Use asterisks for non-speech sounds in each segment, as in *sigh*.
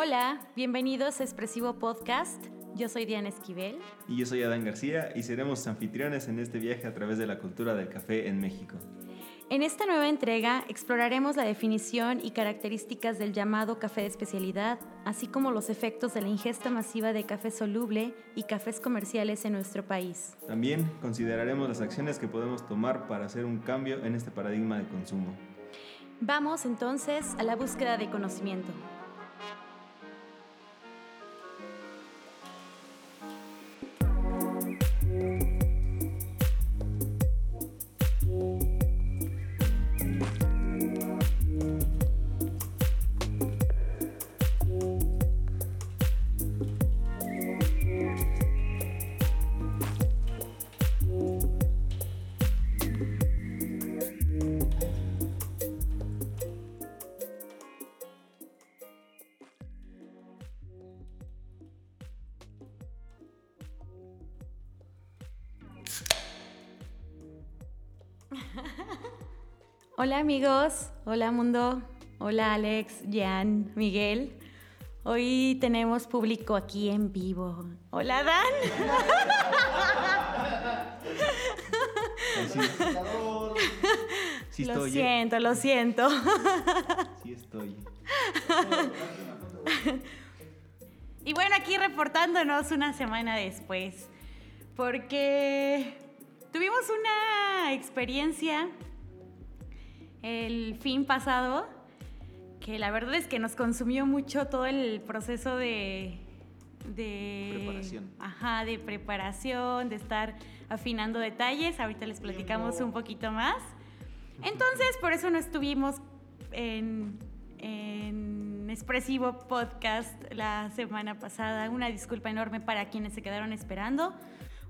Hola, bienvenidos a Expresivo Podcast. Yo soy Diana Esquivel. Y yo soy Adán García y seremos anfitriones en este viaje a través de la cultura del café en México. En esta nueva entrega exploraremos la definición y características del llamado café de especialidad, así como los efectos de la ingesta masiva de café soluble y cafés comerciales en nuestro país. También consideraremos las acciones que podemos tomar para hacer un cambio en este paradigma de consumo. Vamos entonces a la búsqueda de conocimiento. Hola amigos, hola mundo, hola Alex, Jan, Miguel. Hoy tenemos público aquí en vivo. Hola Dan. Sí, lo estoy, ¿eh? siento, lo siento. Sí estoy. Y bueno, aquí reportándonos una semana después, porque tuvimos una experiencia el fin pasado que la verdad es que nos consumió mucho todo el proceso de... de Preparación. Ajá, de preparación, de estar afinando detalles. Ahorita les platicamos un poquito más. Entonces, por eso no estuvimos en, en Expresivo Podcast la semana pasada. Una disculpa enorme para quienes se quedaron esperando.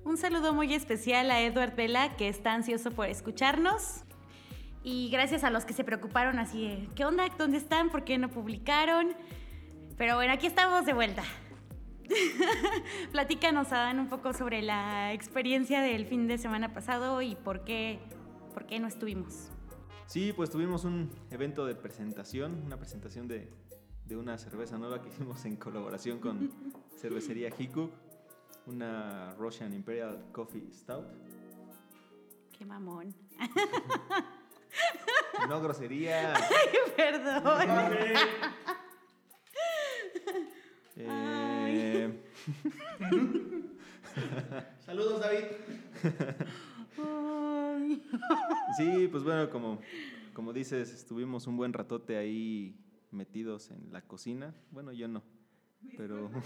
Un saludo muy especial a Edward Vela, que está ansioso por escucharnos. Y gracias a los que se preocuparon así de, ¿qué onda? ¿Dónde están? ¿Por qué no publicaron? Pero bueno, aquí estamos de vuelta. *laughs* Platícanos, Adán, un poco sobre la experiencia del fin de semana pasado y por qué, por qué no estuvimos. Sí, pues tuvimos un evento de presentación, una presentación de, de una cerveza nueva que hicimos en colaboración con *laughs* cervecería Hikuk, una Russian Imperial Coffee Stout. Qué mamón. *laughs* No grosería. Perdón. Eh, *laughs* Saludos, David. Ay. sí, pues bueno, como, como dices, estuvimos un buen ratote ahí metidos en la cocina. Bueno, yo no, pero... *laughs*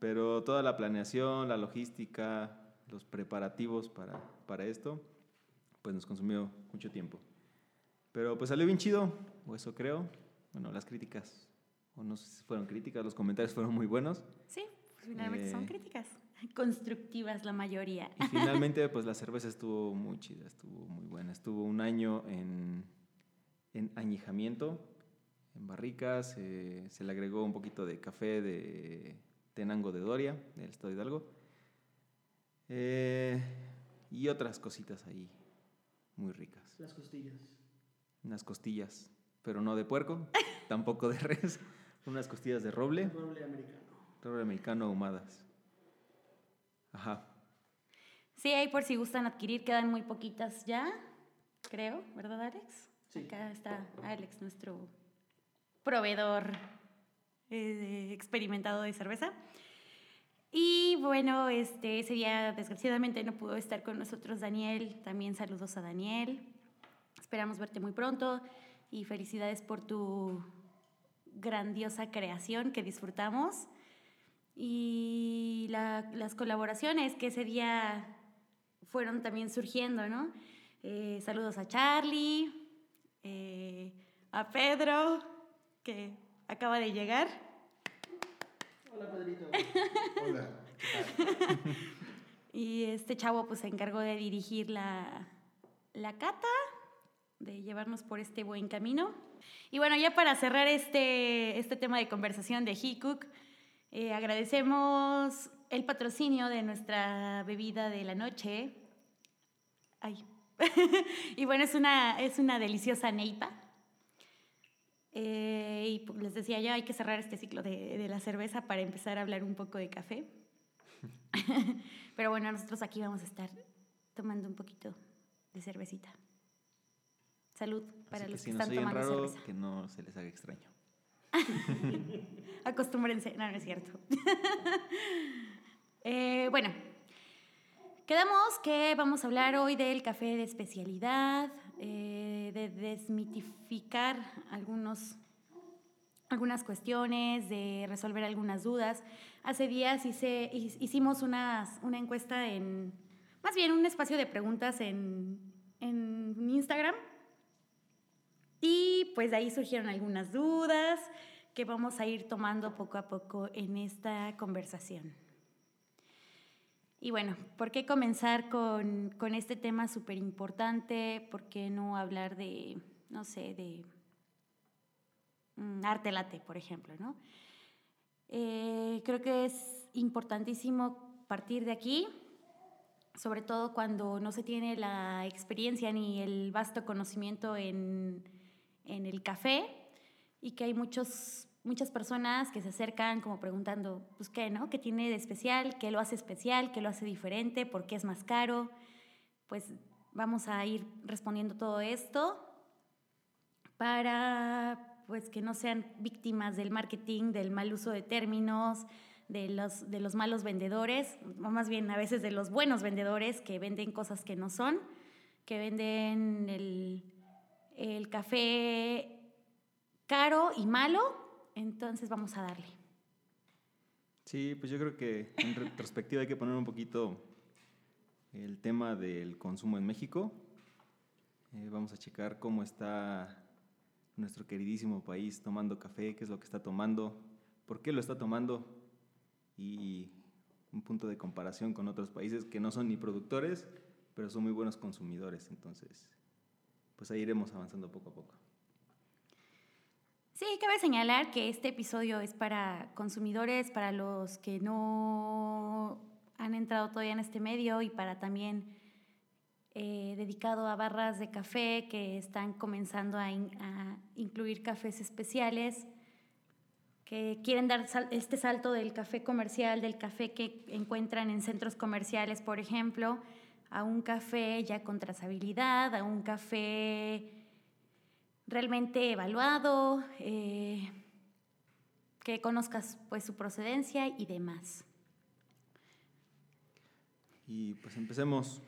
Pero toda la planeación, la logística, los preparativos para, para esto, pues nos consumió mucho tiempo. Pero pues salió bien chido, o eso creo. Bueno, las críticas, o no sé si fueron críticas, los comentarios fueron muy buenos. Sí, pues finalmente son Eh. críticas. Constructivas la mayoría. Y finalmente, *laughs* pues la cerveza estuvo muy chida, estuvo muy buena. Estuvo un año en, en añejamiento, en barricas. eh, se le agregó un poquito de café de Tenango de Doria, del Estado de Hidalgo. eh, y otras cositas ahí muy ricas. Las costillas. Unas costillas, pero no de puerco, *laughs* tampoco de res. Unas costillas de roble, Roble americano. roble americano ahumadas. Ajá. Sí, ahí por si gustan adquirir, quedan muy poquitas ya, creo, ¿verdad, Alex? Sí. Acá está Alex, nuestro proveedor eh, experimentado de cerveza. Y bueno, este, ese día desgraciadamente no pudo estar con nosotros Daniel. También saludos a Daniel. Esperamos verte muy pronto y felicidades por tu grandiosa creación que disfrutamos. Y la- las colaboraciones que ese día fueron también surgiendo, ¿no? Eh, saludos a Charlie, eh, a Pedro, que acaba de llegar. Hola, Pedrito. Hola. *laughs* Y este chavo pues se encargó de dirigir la, la cata, de llevarnos por este buen camino. Y bueno, ya para cerrar este, este tema de conversación de Hikuk, eh, agradecemos el patrocinio de nuestra bebida de la noche. Ay. *laughs* y bueno, es una, es una deliciosa neipa. Eh, y pues, les decía ya hay que cerrar este ciclo de, de la cerveza para empezar a hablar un poco de café. *laughs* Pero bueno, nosotros aquí vamos a estar tomando un poquito de cervecita. Salud para Así los que están oyen tomando raro, cerveza. que no se les haga extraño. *laughs* Acostúmbrense, no, no es cierto. *laughs* Eh, bueno, quedamos que vamos a hablar hoy del café de especialidad, eh, de desmitificar algunos, algunas cuestiones, de resolver algunas dudas. Hace días hice, hi- hicimos una encuesta en, más bien un espacio de preguntas en, en Instagram. Y pues de ahí surgieron algunas dudas que vamos a ir tomando poco a poco en esta conversación. Y bueno, ¿por qué comenzar con, con este tema súper importante? ¿Por qué no hablar de, no sé, de mm, arte late, por ejemplo, ¿no? Eh, creo que es importantísimo partir de aquí, sobre todo cuando no se tiene la experiencia ni el vasto conocimiento en, en el café y que hay muchos, muchas personas que se acercan como preguntando, pues qué, ¿no? ¿Qué tiene de especial? ¿Qué lo hace especial? ¿Qué lo hace diferente? ¿Por qué es más caro? Pues vamos a ir respondiendo todo esto para pues que no sean víctimas del marketing, del mal uso de términos, de los, de los malos vendedores, o más bien a veces de los buenos vendedores que venden cosas que no son, que venden el, el café caro y malo, entonces vamos a darle. Sí, pues yo creo que en retrospectiva hay que poner un poquito el tema del consumo en México. Eh, vamos a checar cómo está nuestro queridísimo país tomando café, qué es lo que está tomando, por qué lo está tomando y un punto de comparación con otros países que no son ni productores, pero son muy buenos consumidores. Entonces, pues ahí iremos avanzando poco a poco. Sí, cabe señalar que este episodio es para consumidores, para los que no han entrado todavía en este medio y para también eh, dedicado a barras de café que están comenzando a, in- a incluir cafés especiales, que quieren dar sal- este salto del café comercial, del café que encuentran en centros comerciales, por ejemplo, a un café ya con trazabilidad, a un café realmente evaluado, eh, que conozcas pues su procedencia y demás. Y pues empecemos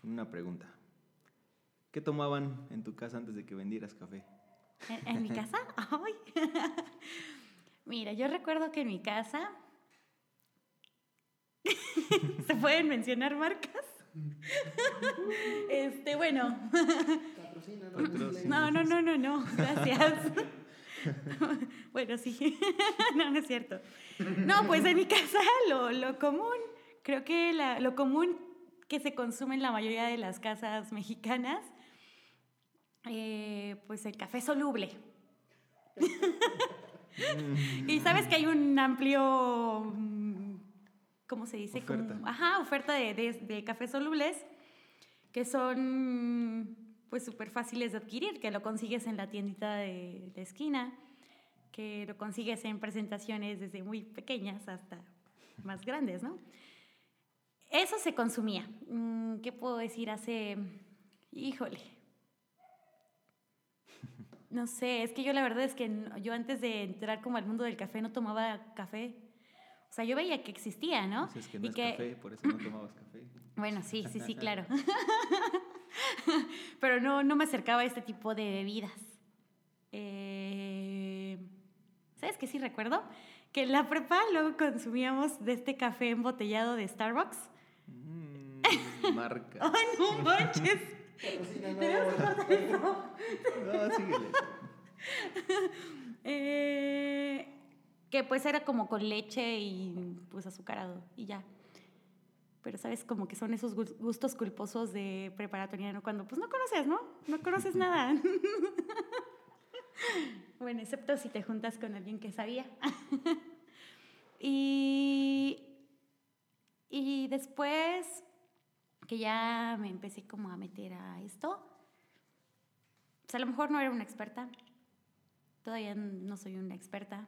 con una pregunta. ¿Qué tomaban en tu casa antes de que vendieras café? ¿En, en mi casa? *laughs* Ay. *laughs* Mira, yo recuerdo que en mi casa *laughs* se pueden mencionar marcas. Este, bueno, Patrocina, no, no, no, no, no, no, gracias. Bueno, sí, *laughs* no, no es cierto. No, pues en mi casa lo, lo común, creo que la- lo común que se consume en la mayoría de las casas mexicanas, eh, pues el café soluble. *laughs* y sabes que hay un amplio, mm, ¿cómo se dice? Como- Oferta. ajá, oferta de, de, de cafés solubles que son pues súper fáciles de adquirir, que lo consigues en la tiendita de, de esquina, que lo consigues en presentaciones desde muy pequeñas hasta más grandes, ¿no? Eso se consumía. Mm, ¿Qué puedo decir? Hace, híjole, no sé, es que yo la verdad es que yo antes de entrar como al mundo del café no tomaba café. O sea, yo veía que existía, ¿no? Dices que no Y es que- café, por eso no tomabas café. *clears throat* Bueno, sí, sí, sí, claro. *laughs* *laughs* Pero no, no me acercaba a este tipo de bebidas. Eh, ¿Sabes qué sí recuerdo? Que en la prepa luego consumíamos de este café embotellado de Starbucks. Mm, *laughs* marca. ¡Ay, no manches! Tenemos que cortar eso. No, síguele. Eh, que pues era como con leche y pues azucarado y ya. Pero sabes, como que son esos gus- gustos culposos de preparatoriano cuando pues no conoces, ¿no? No conoces nada. *laughs* bueno, excepto si te juntas con alguien que sabía. *laughs* y, y después que ya me empecé como a meter a esto, pues a lo mejor no era una experta, Todavía no soy una experta,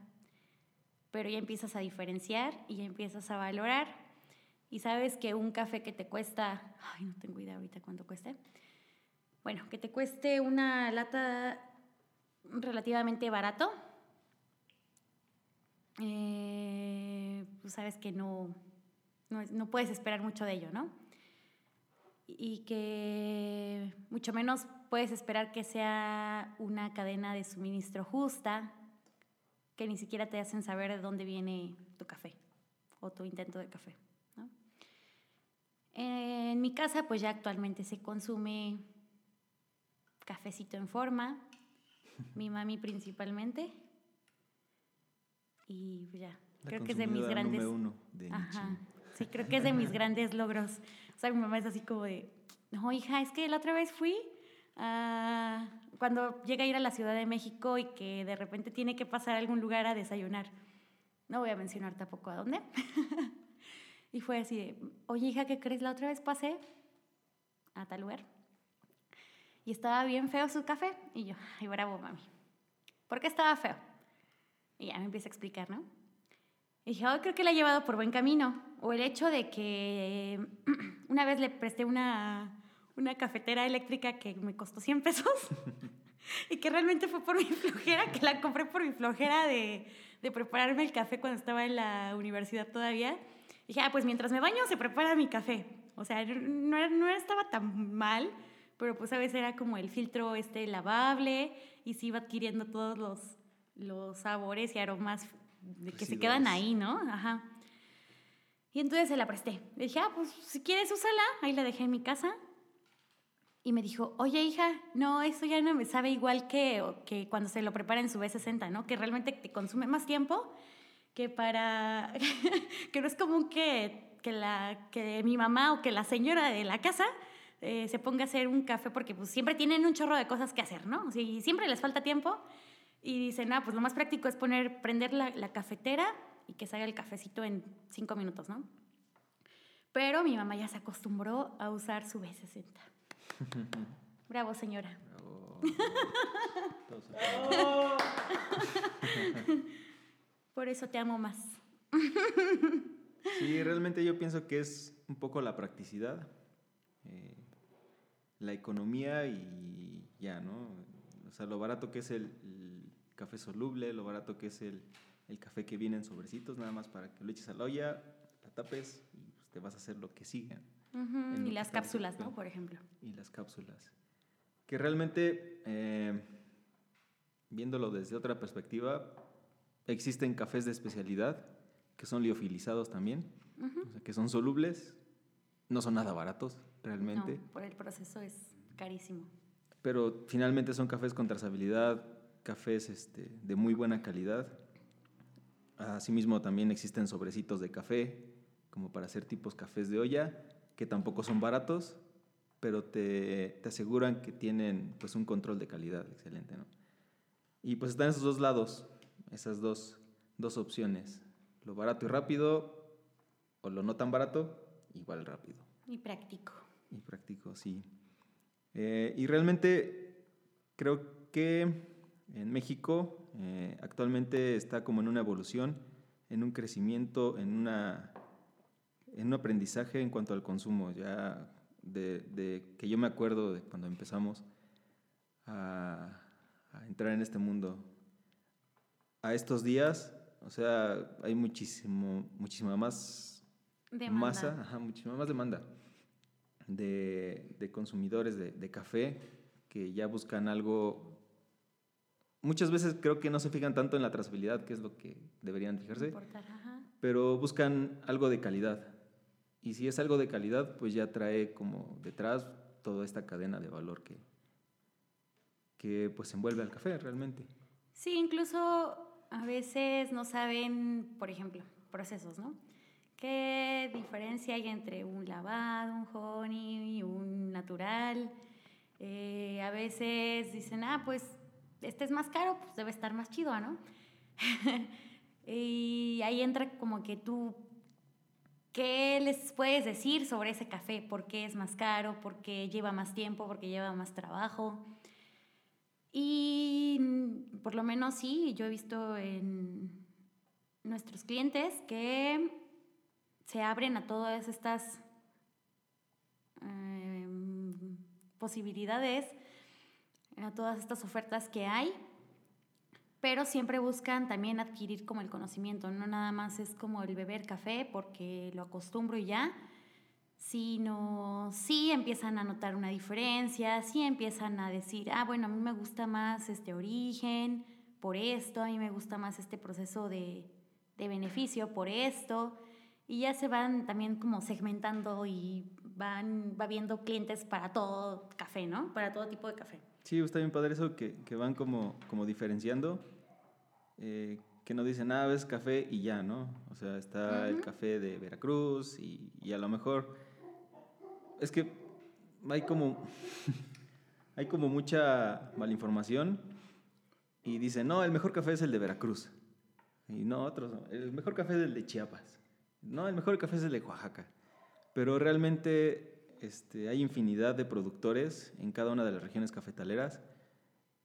pero ya empiezas a diferenciar y ya empiezas a valorar. Y sabes que un café que te cuesta, ay, no tengo idea ahorita cuánto cueste. Bueno, que te cueste una lata relativamente barato, eh, pues sabes que no, no, no puedes esperar mucho de ello, ¿no? Y que mucho menos puedes esperar que sea una cadena de suministro justa, que ni siquiera te hacen saber de dónde viene tu café o tu intento de café. ¿no? En mi casa, pues ya actualmente se consume cafecito en forma, mi mami principalmente, y ya, La creo que es de mis grandes... uno de Ajá. Sí, creo que es de mis *laughs* grandes logros. O sea, mi mamá es así como de, no, hija, es que la otra vez fui a- cuando llega a ir a la Ciudad de México y que de repente tiene que pasar a algún lugar a desayunar. No voy a mencionar tampoco a dónde. *laughs* y fue así de, oye, hija, ¿qué crees? La otra vez pasé a tal lugar y estaba bien feo su café. Y yo, ay, bravo, mami. ¿Por qué estaba feo? Y ya me empieza a explicar, ¿no? Y dije, oh, creo que la ha llevado por buen camino. O el hecho de que *clears throat* una vez le presté una, una cafetera eléctrica que me costó 100 pesos *laughs* y que realmente fue por mi flojera, que la compré por mi flojera de, de prepararme el café cuando estaba en la universidad todavía. Y dije, ah, pues mientras me baño se prepara mi café. O sea, no, no estaba tan mal, pero pues a veces era como el filtro este lavable y se iba adquiriendo todos los, los sabores y aromas de que se quedan ahí, ¿no? Ajá. Y entonces se la presté. Le dije, ah, pues si quieres úsala. Ahí la dejé en mi casa. Y me dijo, oye hija, no, eso ya no me sabe igual que, que cuando se lo prepara en su B60, ¿no? Que realmente te consume más tiempo que para... *laughs* que no es común que, que, la, que mi mamá o que la señora de la casa eh, se ponga a hacer un café porque pues siempre tienen un chorro de cosas que hacer, ¿no? Y siempre les falta tiempo. Y dicen, ah, pues lo más práctico es poner, prender la, la cafetera y que salga el cafecito en cinco minutos, ¿no? Pero mi mamá ya se acostumbró a usar su B60. Bravo, señora. Oh. *laughs* Por eso te amo más. *laughs* Sí, realmente yo pienso que es un poco la practicidad, eh, la economía y ya, ¿no? O sea, lo barato que es el, el café soluble, lo barato que es el, el café que viene en sobrecitos, nada más para que lo eches a la olla, la tapes y pues, te vas a hacer lo que siga. Y las cápsulas, ¿no? Por ejemplo. y las cápsulas. Que realmente, eh, viéndolo desde otra perspectiva, existen cafés de especialidad que son liofilizados también, o sea, que son solubles, no son nada baratos realmente, No, por el proceso es carísimo. pero finalmente son cafés con trazabilidad, cafés este, de muy buena calidad. Asimismo, también existen sobrecitos de café, como para hacer tipos cafés de olla, que tampoco son baratos, pero te, te aseguran que tienen pues, un control de calidad excelente. ¿no? Y pues están esos dos lados, esas dos, dos opciones, lo barato y rápido, o lo no tan barato, igual rápido Y práctico. y práctico, sí. Eh, y realmente creo que en México eh, actualmente está como en una evolución, en un crecimiento, en, una, en un aprendizaje en cuanto al consumo. Ya de, de que yo me acuerdo de cuando empezamos a, a entrar en este mundo, a estos días, o sea, hay muchísimo, muchísima más Demanda. masa, ajá, muchísima más demanda de, de consumidores de, de café que ya buscan algo. Muchas veces creo que no se fijan tanto en la trazabilidad, que es lo que deberían fijarse, pero buscan algo de calidad. Y si es algo de calidad, pues ya trae como detrás toda esta cadena de valor que, que pues envuelve al café realmente. Sí, incluso a veces no saben, por ejemplo, procesos, ¿no? ¿Qué diferencia hay entre un lavado, un honey y un natural? Eh, a veces dicen, ah, pues este es más caro, pues debe estar más chido, ¿no? *laughs* y ahí entra como que tú, ¿qué les puedes decir sobre ese café? ¿Por qué es más caro? ¿Por qué lleva más tiempo? ¿Por qué lleva más trabajo? Y mm, por lo menos sí, yo he visto en nuestros clientes que se abren a todas estas em, posibilidades, a todas estas ofertas que hay, pero siempre buscan también adquirir como el conocimiento, no nada más es como el beber café porque lo acostumbro y ya, sino sí empiezan a notar una diferencia, sí empiezan a decir, ah, bueno, a mí me gusta más este origen por esto, a mí me gusta más este proceso de, de beneficio por esto, y ya se van también como segmentando y van va viendo clientes para todo café, ¿no? Para todo tipo de café. Sí, está bien padre eso que, que van como, como diferenciando, eh, que no dicen, ah, es café y ya, ¿no? O sea, está el café de Veracruz y, y a lo mejor es que hay como, *laughs* hay como mucha malinformación y dicen, no, el mejor café es el de Veracruz. Y no, otros, el mejor café es el de Chiapas. No, el mejor café es el de Oaxaca. Pero realmente este, hay infinidad de productores en cada una de las regiones cafetaleras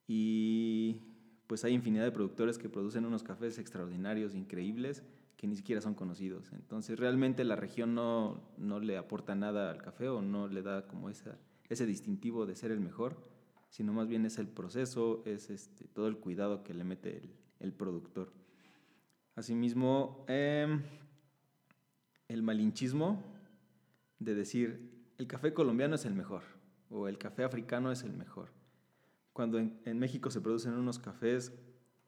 y pues hay infinidad de productores que producen unos cafés extraordinarios, increíbles, que ni siquiera son conocidos. Entonces realmente la región no, no le aporta nada al café o no le da como esa, ese distintivo de ser el mejor, sino más bien es el proceso, es este, todo el cuidado que le mete el, el productor. Asimismo, eh, el malinchismo de decir el café colombiano es el mejor o el café africano es el mejor. Cuando en, México se producen unos cafés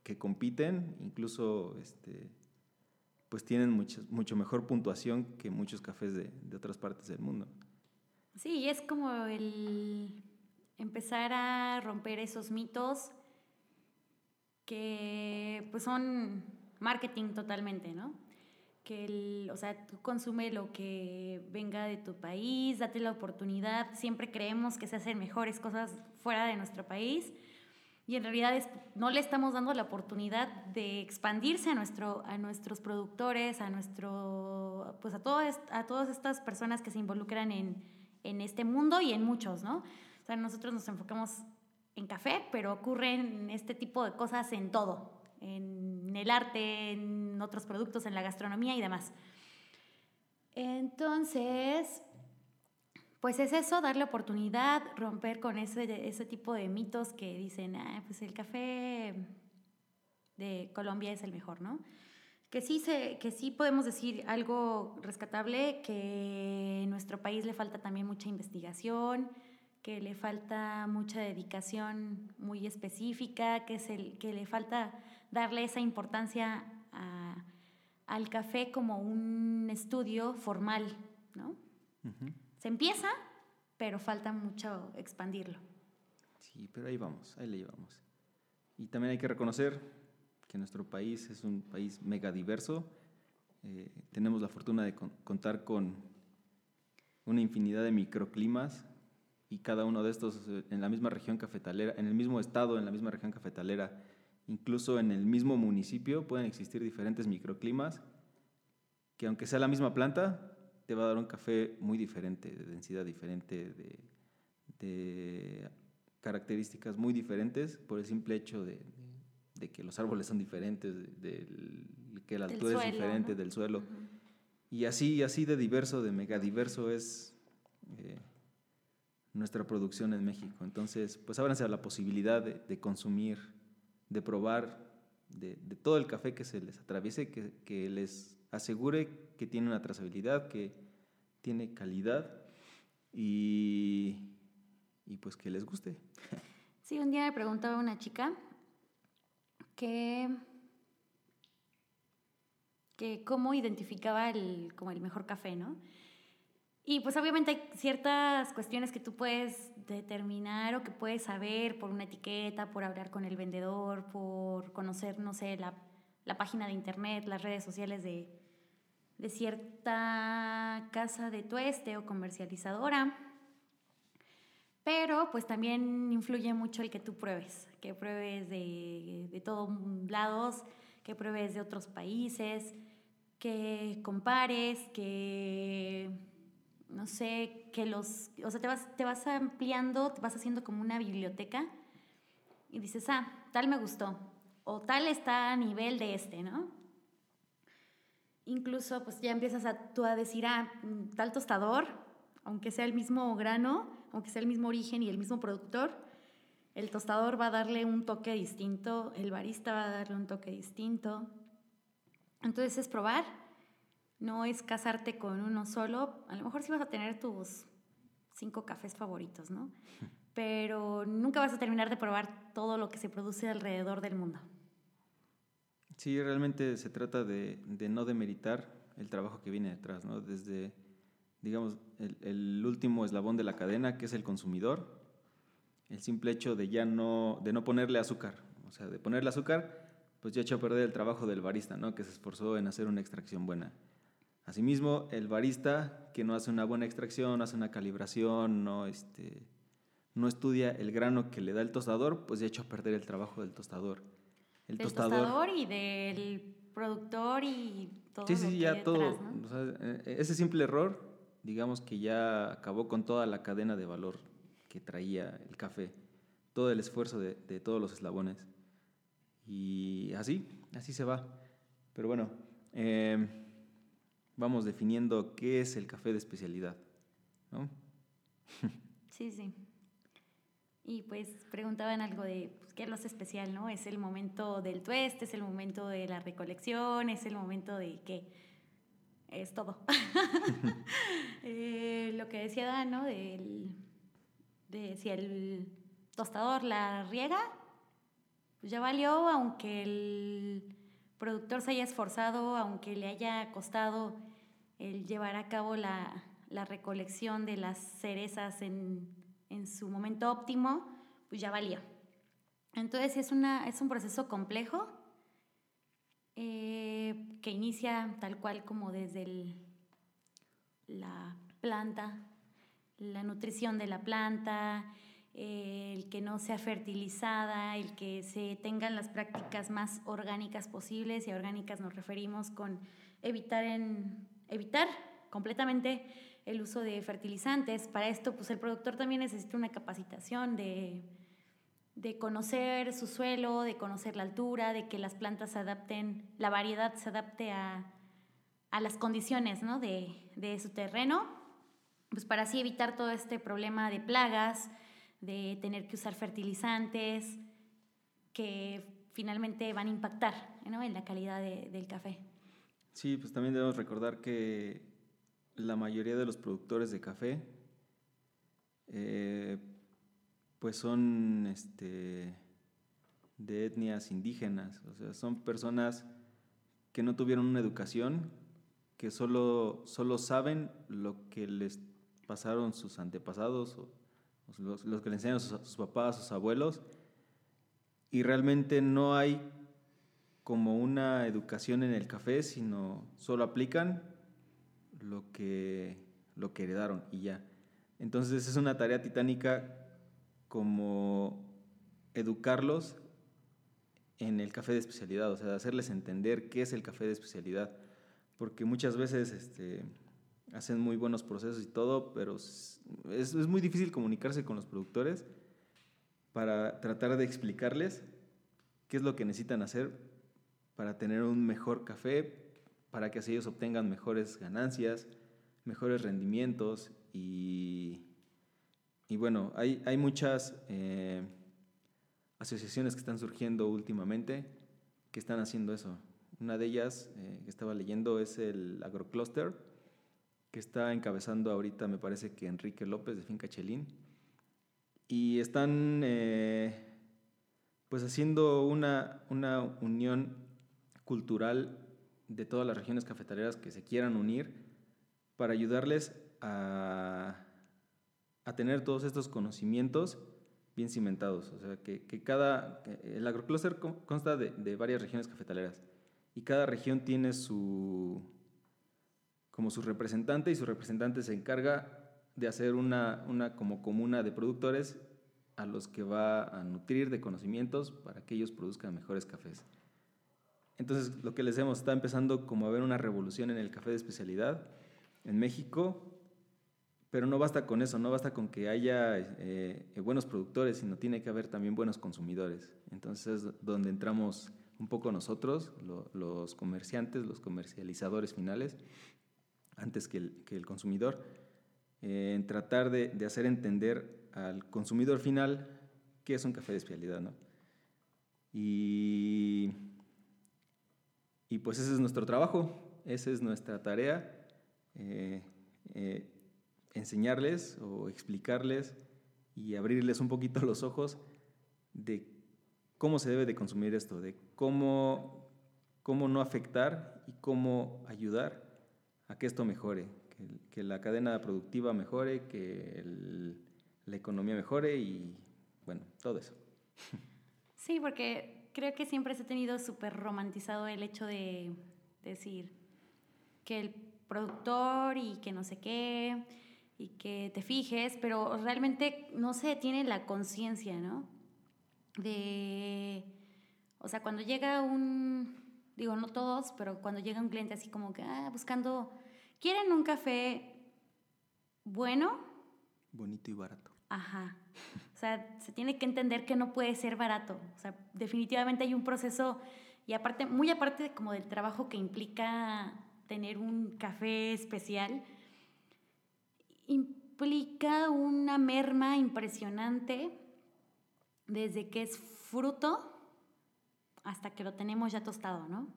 que compiten, incluso este, pues tienen mucho, mucho mejor puntuación que muchos cafés de, de otras partes del mundo. Sí, es como el empezar a romper esos mitos que pues son marketing totalmente, ¿no? Que el, o sea, tú consume lo que venga de tu país, date la oportunidad, siempre creemos que se hacen mejores cosas fuera de nuestro país. Y en realidad es, no le estamos dando la oportunidad de expandirse a, nuestro, a nuestros productores, a, nuestro, pues a, a todas estas personas que se involucran en, en este mundo y en muchos, ¿no? O sea, nosotros nos enfocamos en café, pero ocurren este tipo de cosas en todo, en el arte, en otros productos, en la gastronomía y demás. Entonces, pues es eso, darle oportunidad, romper con ese, ese tipo de mitos que dicen, ah, pues el café de Colombia es el mejor, ¿no? Que sí, se, que sí podemos decir algo rescatable, que en nuestro país le falta también mucha investigación, que le falta mucha dedicación muy específica, que, es el, que le falta darle esa importancia a, al café como un estudio formal, ¿no? Se empieza, pero falta mucho expandirlo. Sí, pero ahí vamos, ahí le llevamos. Y también hay que reconocer que nuestro país es un país mega diverso. Eh, tenemos la fortuna de contar con una infinidad de microclimas y cada uno de estos eh, en la misma región cafetalera, en el mismo estado, en la misma región cafetalera, incluso en el mismo municipio pueden existir diferentes microclimas que aunque sea la misma planta, te va a dar un café muy diferente, de densidad diferente, de, características muy diferentes por el simple hecho de, que los árboles son diferentes, de, que la altura es diferente del suelo. Y así, así de diverso, de megadiverso es eh, nuestra producción en México. Entonces, pues ábranse a la posibilidad de, consumir, de probar de, todo el café que se les atraviese, que, les asegure que tiene una trazabilidad, que tiene calidad y, y pues que les guste. Sí, un día me preguntaba una chica que, que cómo identificaba el, como el mejor café, ¿no? Y pues obviamente hay ciertas cuestiones que tú puedes determinar o que puedes saber por una etiqueta, por hablar con el vendedor, por conocer, no sé, la, la página de internet, las redes sociales de, de cierta casa de tueste o comercializadora. Pero pues también influye mucho el que tú pruebes, que pruebes de, de todos lados, que pruebes de otros países, que compares, que no sé, que los, o sea, te vas, te vas ampliando, te vas haciendo como una biblioteca y dices, ah, tal me gustó, o tal está a nivel de este, ¿no? Incluso pues ya empiezas a, tú a decir, ah, mm, tal tostador, aunque sea el mismo grano, aunque sea el mismo origen y el mismo productor, el tostador va a darle un toque distinto, el barista va a darle un toque distinto. Entonces es probar, no es casarte con uno solo. A lo mejor sí vas a tener tus cinco cafés favoritos, ¿no? *laughs* Pero nunca vas a terminar de probar todo lo que se produce alrededor del mundo. Sí, realmente se trata de, de no demeritar el trabajo que viene detrás, ¿no? Desde, digamos, el, el último eslabón de la cadena, que es el consumidor, el simple hecho de ya no, de no ponerle azúcar, o sea, de ponerle azúcar, pues ya echó a perder el trabajo del barista, ¿no? Que se esforzó en hacer una extracción buena. Asimismo, el barista que no hace una buena extracción, no hace una calibración, no, este, no estudia el grano que le da el tostador, pues ya echó a perder el trabajo del tostador. El del tostador, y del productor y todo. Sí, sí, ya todo. O sea, e, ese simple error, digamos que ya acabó con toda la cadena de valor que traía el café, todo el esfuerzo de, de todos los eslabones. Y así, así se va. Pero bueno, eh, vamos definiendo qué es el café de especialidad, ¿no? Sí, sí. Y pues preguntaban algo de pues, qué es lo especial, ¿no? Es el momento del tueste, es el momento de la recolección, es el momento de qué. Es todo. *laughs* eh, lo que decía Dan, ¿no? Del, de si el tostador la riega, pues ya valió, aunque el productor se haya esforzado, aunque le haya costado el llevar a cabo la, la recolección de las cerezas en, en, su momento óptimo, pues ya valió. Entonces es, una, es un proceso complejo eh, que inicia tal cual como desde la planta la nutrición de la planta, el que no sea fertilizada, el que se tengan las prácticas más orgánicas posibles, y a orgánicas nos referimos con evitar, en, evitar completamente el uso de fertilizantes. Para esto, pues el productor también necesita una capacitación de, de conocer su suelo, de conocer la altura, de que las plantas se adapten, la variedad se adapte a, a las condiciones ¿no? de, de su terreno pues para así evitar todo este problema de plagas, de tener que usar fertilizantes que finalmente van a impactar en la calidad de, del café. Sí, pues también debemos recordar que la mayoría de los productores de café eh, pues son este, de etnias indígenas, o sea, son personas que no tuvieron una educación, que solo, solo saben lo que les pasaron sus antepasados, los, que le enseñan a sus, papás, a sus abuelos, y realmente no hay como una educación en el café, sino solo aplican lo que, lo que heredaron y ya. Entonces es una tarea titánica como educarlos en el café de especialidad, o sea, hacerles entender qué es el café de especialidad, porque muchas veces este, hacen muy buenos procesos y todo, pero es, es, muy difícil comunicarse con los productores para tratar de explicarles qué es lo que necesitan hacer para tener un mejor café, para que así ellos obtengan mejores ganancias, mejores rendimientos y, y bueno, hay, hay muchas eh, asociaciones que están surgiendo últimamente que están haciendo eso. Una de ellas eh, que estaba leyendo es el AgroCluster, que está encabezando ahorita, me parece que Enrique López de Finca Chelín. Y están eh, pues haciendo una, una unión cultural de todas las regiones cafetaleras que se quieran unir para ayudarles a, a tener todos estos conocimientos bien cimentados. O sea, que, que cada, el agrocluster consta de, de, varias regiones cafetaleras y cada región tiene su, como su representante y su representante se encarga de hacer una, una como comuna de productores a los que va a nutrir de conocimientos para que ellos produzcan mejores cafés. Entonces, lo que les decimos, está empezando como a haber una revolución en el café de especialidad en México, Pero no basta con eso, no basta con que haya eh, buenos productores, sino tiene que haber también buenos consumidores. Entonces es donde entramos un poco nosotros, los comerciantes, los comercializadores finales, antes que el, consumidor, eh, en tratar de, hacer entender al consumidor final qué es un café de especialidad. ¿no? Y, y pues ese es nuestro trabajo, esa es nuestra tarea. Eh, eh, enseñarles o explicarles y abrirles un poquito los ojos de cómo se debe de consumir esto, de cómo, cómo no afectar y cómo ayudar a que esto mejore, que, la cadena productiva mejore, que la economía mejore y bueno, todo eso. Sí, porque creo que siempre se ha tenido súper romantizado el hecho de decir que el productor y que no sé qué y que te fijes, pero realmente no se tiene la conciencia, ¿no? De, o sea, cuando llega un, digo, no todos, pero cuando llega un cliente así como que, ah, buscando, quieren un café bueno. Bonito y barato. Ajá. O sea, se tiene que entender que no puede ser barato. O sea, definitivamente hay un proceso, y aparte, muy aparte como del trabajo que implica tener un café especial, implica una merma impresionante desde que es fruto hasta que lo tenemos ya tostado, ¿no?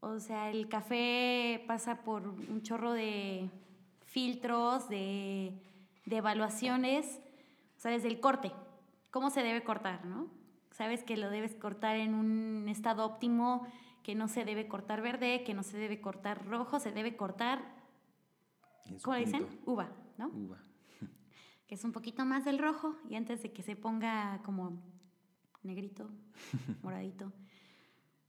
O sea, el café pasa por un chorro de filtros, de, de evaluaciones, o sea, desde el corte, cómo se debe cortar, ¿no? Sabes que lo debes cortar en un estado óptimo, que no se debe cortar verde, que no se debe cortar rojo, se debe cortar ¿Cómo le dicen? Uva, ¿no? Uva. *laughs* que es un poquito más del rojo y antes de que se ponga como negrito, *laughs* moradito,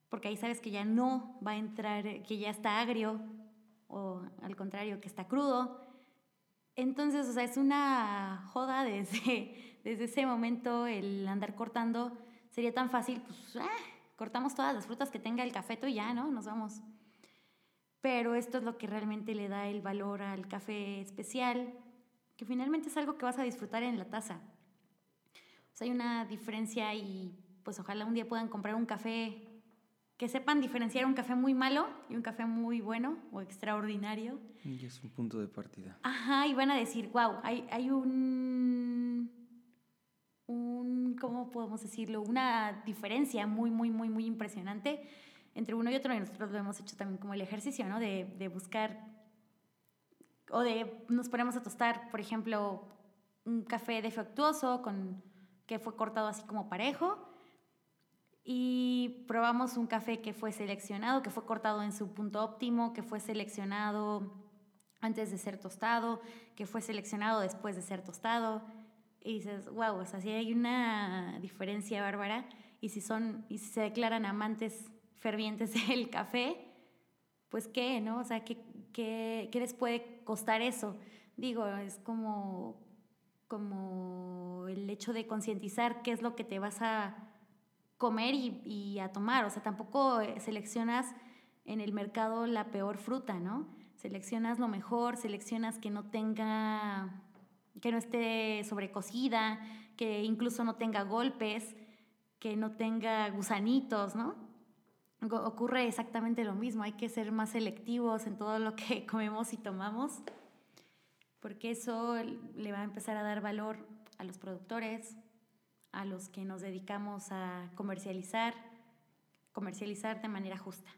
porque ahí sabes que ya no va a entrar, que ya está agrio o al contrario, que está crudo. Entonces, o sea, es una joda desde, *laughs* desde ese momento el andar cortando. Sería tan fácil, pues, ah, cortamos todas las frutas que tenga el cafeto y ya, ¿no? Nos vamos pero esto es lo que realmente le da el valor al café especial, que finalmente es algo que vas a disfrutar en la taza. O sea, hay una diferencia y pues ojalá un día puedan comprar un café que sepan diferenciar un café muy malo y un café muy bueno o extraordinario. Y es un punto de partida. Ajá, y van a decir, wow, hay, hay un, un, ¿cómo podemos decirlo? Una diferencia muy, muy, muy, muy impresionante entre uno y otro, y nosotros lo hemos hecho también como el ejercicio, ¿no? De, de buscar, o de nos ponemos a tostar, por ejemplo, un café defectuoso con, que fue cortado así como parejo, y probamos un café que fue seleccionado, que fue cortado en su punto óptimo, que fue seleccionado antes de ser tostado, que fue seleccionado después de ser tostado. Y dices, wow, o sea, si hay una diferencia bárbara. Y si, son, y si se declaran amantes fervientes *laughs* del café, pues qué, ¿no? O sea, ¿qué, qué, qué les puede costar eso? Digo, es como, como el hecho de concientizar qué es lo que te vas a comer y, y, a tomar. O sea, tampoco seleccionas en el mercado la peor fruta, ¿no? Seleccionas lo mejor, seleccionas que no tenga, que no esté sobrecocida, que incluso no tenga golpes, que no tenga gusanitos, ¿no? ocurre exactamente lo mismo, hay que ser más selectivos en todo lo que *laughs* comemos y tomamos, porque eso le va a empezar a dar valor a los productores, a los que nos dedicamos a comercializar, comercializar de manera justa.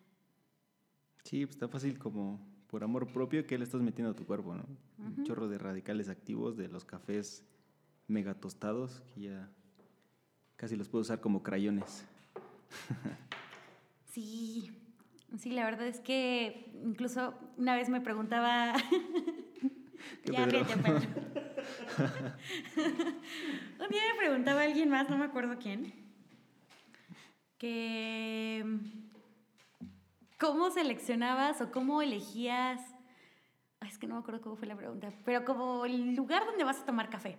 Sí, pues está fácil como por amor propio que le estás metiendo a tu cuerpo, ¿no? Un chorro de radicales activos de los cafés mega tostados que ya casi los puedo usar como crayones. *laughs* Sí, sí, la verdad es que incluso una vez me preguntaba... *laughs* ya, Pedro? *laughs* Un día me preguntaba a alguien más, no me acuerdo quién, que cómo seleccionabas o cómo elegías, es que no me acuerdo cómo fue la pregunta, pero como el lugar donde vas a tomar café.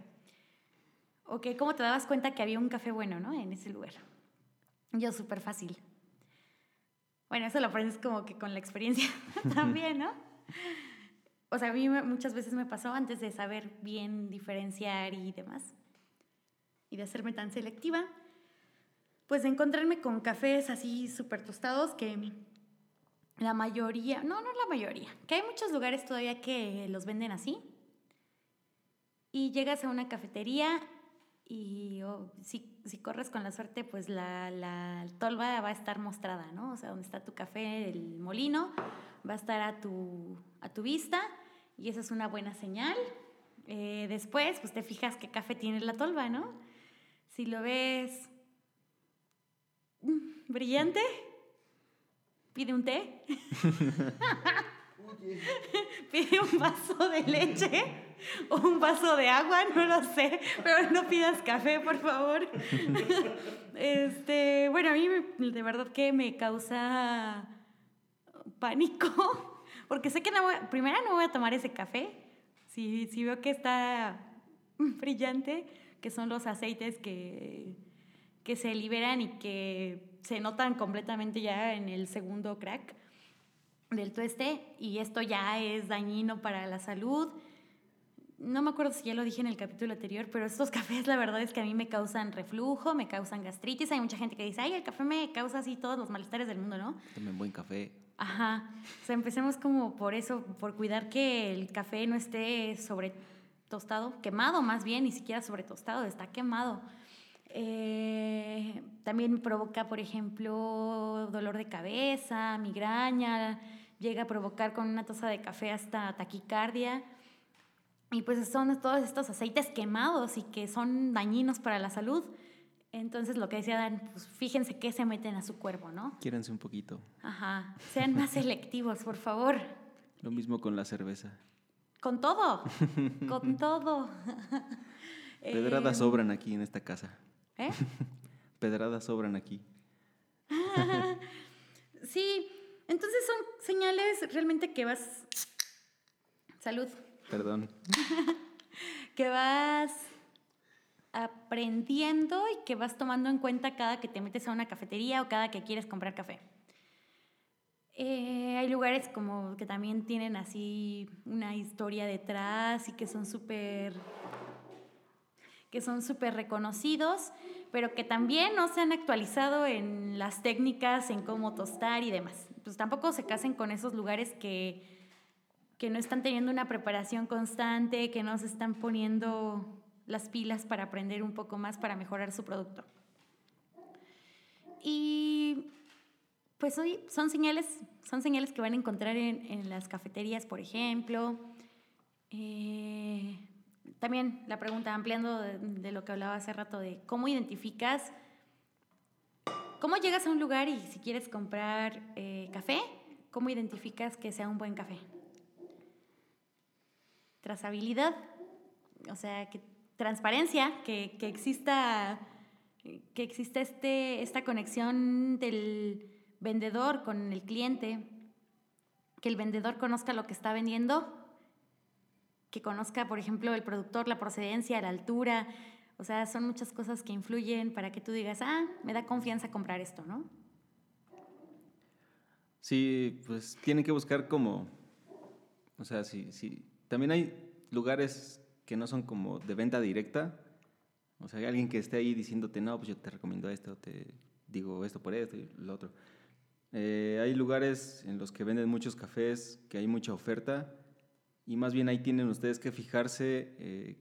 O que cómo te dabas cuenta que había un café bueno, ¿no? En ese lugar. Yo súper fácil. Bueno, eso lo aprendes como que con la experiencia *laughs* también, ¿no? O sea, a mí muchas veces me pasó antes de saber bien diferenciar y demás, y de hacerme tan selectiva, pues de encontrarme con cafés así súper tostados que la mayoría, no, no la mayoría, que hay muchos lugares todavía que los venden así. Y llegas a una cafetería y oh, si, si corres con la suerte, pues la, la tolva va a estar mostrada, ¿no? O sea, donde está tu café, el molino, va a estar a tu, a tu vista y esa es una buena señal. Eh, después, pues te fijas qué café tiene la tolva, ¿no? Si lo ves brillante, pide un té, *laughs* *laughs* pide un vaso de leche o un vaso de agua, no lo sé, pero no pidas café, por favor. *laughs* Este, bueno, a mí de verdad que me causa pánico, porque sé que no voy, primero no voy a tomar ese café, si, si veo que está brillante, que son los aceites que, que se liberan y que se notan completamente ya en el segundo crack del tueste y esto ya es dañino para la salud. No me acuerdo si ya lo dije en el capítulo anterior, pero estos *laughs* cafés la verdad es que a mí me causan reflujo, me causan gastritis. Hay mucha gente que dice, ay, el café me causa así todos los malestares del mundo, ¿no? Tomen buen café. Ajá. O sea, empecemos como por eso, por cuidar que el café no esté sobre tostado, quemado más bien, ni siquiera sobre tostado, está quemado. Eh, también provoca, por ejemplo, dolor de cabeza, migraña, llega a provocar con una taza de café hasta taquicardia. Y pues son todos estos aceites quemados y que son dañinos para la salud. Entonces, lo que decía Dan, pues fíjense qué se meten a su cuerpo, ¿no? Quiéranse un poquito. Ajá, sean más *laughs* selectivos, por favor. Lo mismo con la cerveza. Con todo, con *laughs* todo. *laughs* Pedradas Em, sobran aquí en esta casa. ¿Eh? Pedradas sobran aquí. Sí, entonces son señales realmente que vas... Salud. Perdón. *laughs* Que vas aprendiendo y que vas tomando en cuenta cada que te metes a una cafetería o cada que quieres comprar café. Eh, hay lugares como que también tienen así una historia detrás y que son súper que son súper reconocidos, pero que también no se han actualizado en las técnicas, en cómo tostar y demás. Pues tampoco se casen con esos lugares que, que no están teniendo una preparación constante, que no se están poniendo las pilas para aprender un poco más, para mejorar su producto. Y pues hoy son señales, son señales que van a encontrar en, en las cafeterías, por ejemplo. Eh, también la pregunta, ampliando de, de lo que hablaba hace rato, de cómo identificas, cómo llegas a un lugar y si quieres comprar eh, café, cómo identificas que sea un buen café. Trazabilidad, o sea, que transparencia, que, que exista, que exista este, esta conexión del vendedor con el cliente, que el vendedor conozca lo que está vendiendo, que conozca, por ejemplo, el productor, la procedencia, la altura. O sea, son muchas cosas que influyen para que tú digas, ah, me da confianza comprar esto, ¿no? Sí, pues tienen que buscar como, o sea, sí, sí. También hay lugares que no son como de venta directa. O sea, hay alguien que esté ahí diciéndote, no, pues yo te recomiendo esto, te digo esto por esto y lo otro. Eh, hay lugares en los que venden muchos cafés, que hay mucha oferta, y más bien ahí tienen ustedes que fijarse eh,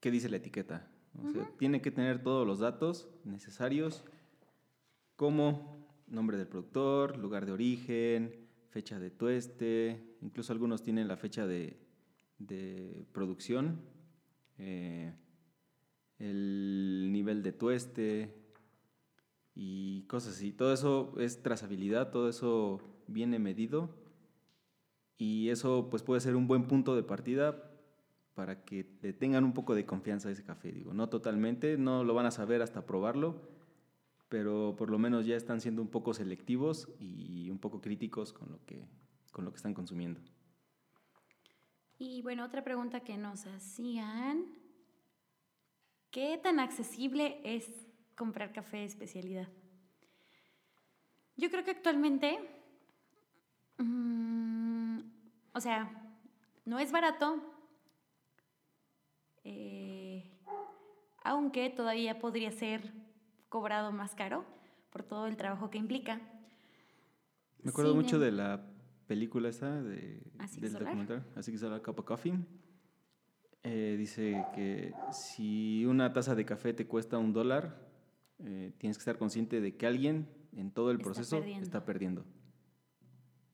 qué dice la etiqueta. O sea, tienen que tener todos los datos necesarios, como nombre del productor, lugar de origen, fecha de tueste, incluso algunos tienen la fecha de, de producción, eh, el nivel de tueste y cosas así. Todo eso es trazabilidad, todo eso viene medido y eso pues puede ser un buen punto de partida para que le tengan un poco de confianza a ese café. Digo, no totalmente, no lo van a saber hasta probarlo, pero por lo menos ya están siendo un poco selectivos y un poco críticos con lo que, con lo que están consumiendo. Y bueno, otra pregunta que nos hacían, ¿qué tan accesible es comprar café de especialidad? Yo creo que actualmente, mm, o sea, no es barato, eh, aunque todavía podría ser cobrado más caro por todo el trabajo que implica. Me acuerdo Sin mucho de la película esta, de, Así del Solar. documental, Así que Solar Cup of Coffee. Eh, dice que si una taza de café te cuesta un dólar, eh, tienes que estar consciente de que alguien en todo el Está proceso perdiendo. está perdiendo.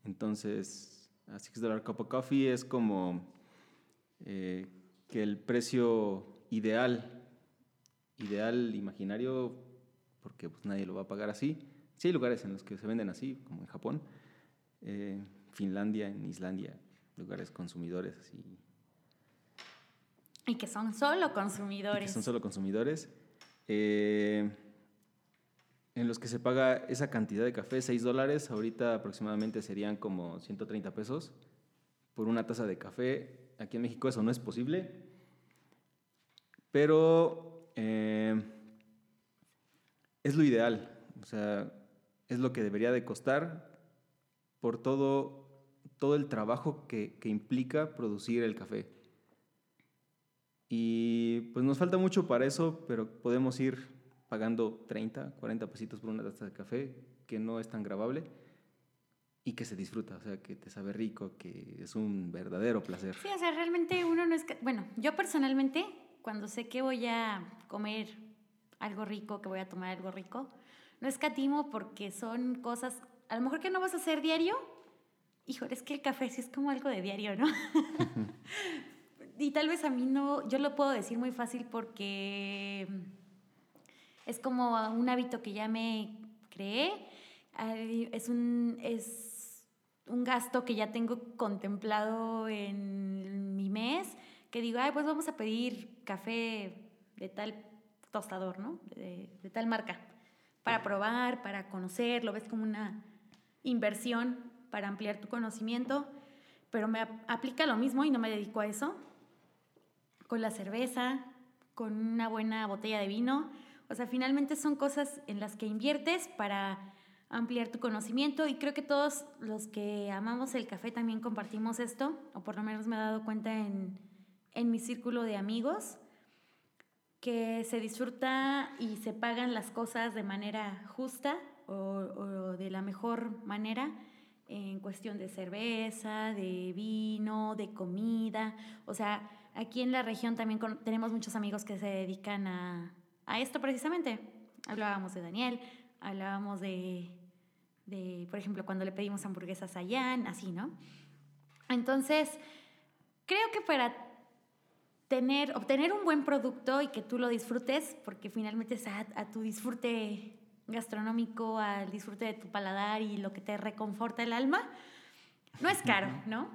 Entonces, a Six Dollar Cup of Coffee es como eh, que el precio ideal, ideal imaginario, porque pues, nadie lo va a pagar así. Sí hay lugares en los que se venden así, como en Japón, eh, Finlandia, en Islandia, lugares consumidores así, Y que son solo y que consumidores. son solo consumidores, eh, en los que se paga esa cantidad de café, 6 dólares, ahorita aproximadamente serían como 130 pesos por una taza de café. Aquí en México eso no es posible, pero eh, es lo ideal, o sea, es lo que debería de costar por todo, todo el trabajo que, que implica producir el café. Y pues nos falta mucho para eso, pero podemos ir pagando 30, 40 pesitos por una taza de café, que no es tan grabable y que se disfruta, o sea, que te sabe rico, que es un verdadero placer. Sí, o sea, realmente uno no es... Bueno, yo personalmente, cuando sé que voy a comer algo rico, que voy a tomar algo rico, no escatimo porque son cosas, a lo mejor que no vas a hacer diario. Híjole, es que el café sí es como algo de diario, ¿no? *laughs* y tal vez a mí no, yo lo puedo decir muy fácil porque es como un hábito que ya me creé. Es un, es un gasto que ya tengo contemplado en mi mes, que digo, ay, pues vamos a pedir café de tal tostador, ¿no? De, de tal marca, para probar, para conocer, lo ves como una inversión para ampliar tu conocimiento, pero me ap- aplica lo mismo y no me dedico a eso. Con la cerveza, con una buena botella de vino, o sea, finalmente son cosas en las que inviertes para ampliar tu conocimiento y creo que todos los que amamos el café también compartimos esto, o por lo menos me he dado cuenta en, en mi círculo de amigos, que se disfruta y se pagan las cosas de manera justa o, o de la mejor manera en cuestión de cerveza, de vino, de comida. O sea, aquí en la región también con- tenemos muchos amigos que se dedican a, a esto precisamente. Hablábamos de Daniel, hablábamos de, de, por ejemplo, cuando le pedimos hamburguesas a Jan, así, ¿no? Entonces, creo que para tener, obtener un buen producto y que tú lo disfrutes, porque finalmente es a, a tu disfrute gastronómico, al disfrute de tu paladar y lo que te reconforta el alma, no es caro, ¿no?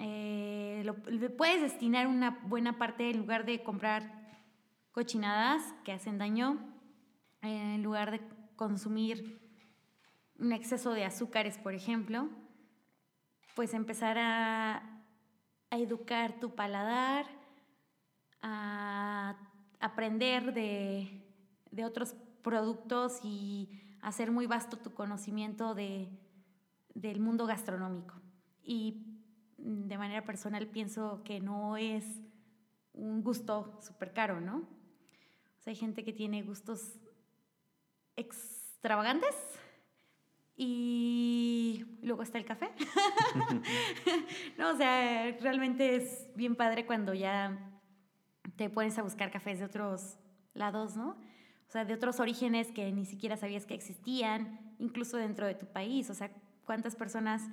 Eh, lo- puedes destinar una buena parte en lugar de comprar cochinadas que hacen daño, en lugar de consumir un exceso de azúcares, por ejemplo, pues empezar a, a educar tu paladar, a aprender de, de otros productos y hacer muy vasto tu conocimiento de, del mundo gastronómico. Y de manera personal pienso que no es un gusto súper caro, ¿no? Hay gente que tiene gustos extravagantes y luego está el café. *laughs* no, o sea, realmente es bien padre cuando ya te pones a buscar cafés de otros lados, ¿no? O sea, de otros orígenes que ni siquiera sabías que existían, incluso dentro de tu país. O sea, ¿cuántas personas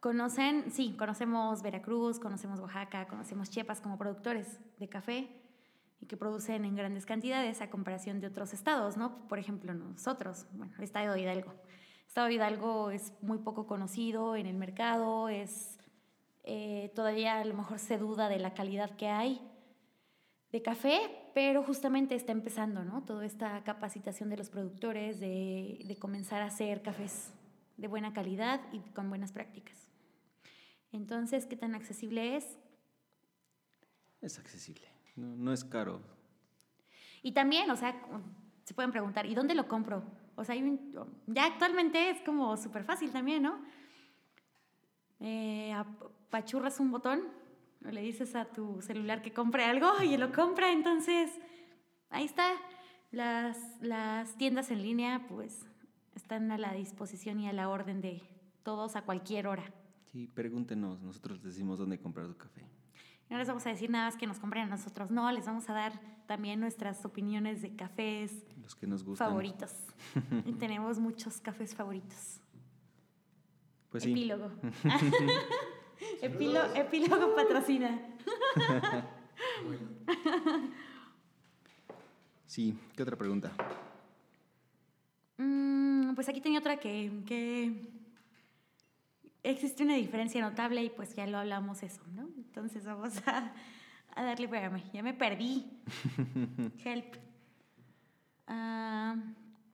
conocen? Sí, conocemos Veracruz, conocemos Oaxaca, conocemos Chiapas como productores de café y que producen en grandes cantidades a comparación de otros estados, ¿no? Por ejemplo, nosotros, bueno, el estado de Hidalgo. El estado de Hidalgo es muy poco conocido en el mercado, es eh, todavía a lo mejor se duda de la calidad que hay de café, pero justamente está empezando, ¿no? Toda esta capacitación de los productores de, de comenzar a hacer cafés de buena calidad y con buenas prácticas. Entonces, ¿qué tan accesible es? Es accesible, no, no es caro. Y también, o sea, se pueden preguntar, ¿y dónde lo compro? O sea, hay un- ya actualmente es como súper fácil también, ¿no? eh, apachurras un botón o le dices a tu celular que compre algo *laughs* y lo compra, entonces ahí está. Las, las tiendas en línea pues están a la disposición y a la orden de todos a cualquier hora. Sí, pregúntenos, nosotros les decimos dónde comprar su café. No les vamos a decir nada más que nos compren a nosotros, no, les vamos a dar también nuestras opiniones de cafés Los que nos gustan. favoritos. y *laughs* tenemos muchos cafés favoritos. Pues sí. Epílogo. *laughs* *laughs* Epílogo, epílogo patrocina. Sí, ¿qué otra pregunta? Mm, pues aquí tenía otra que, que existe una diferencia notable y pues ya lo hablamos eso, ¿no? Entonces vamos a, a darle, espérame, ya me perdí. *laughs* Help. Ah,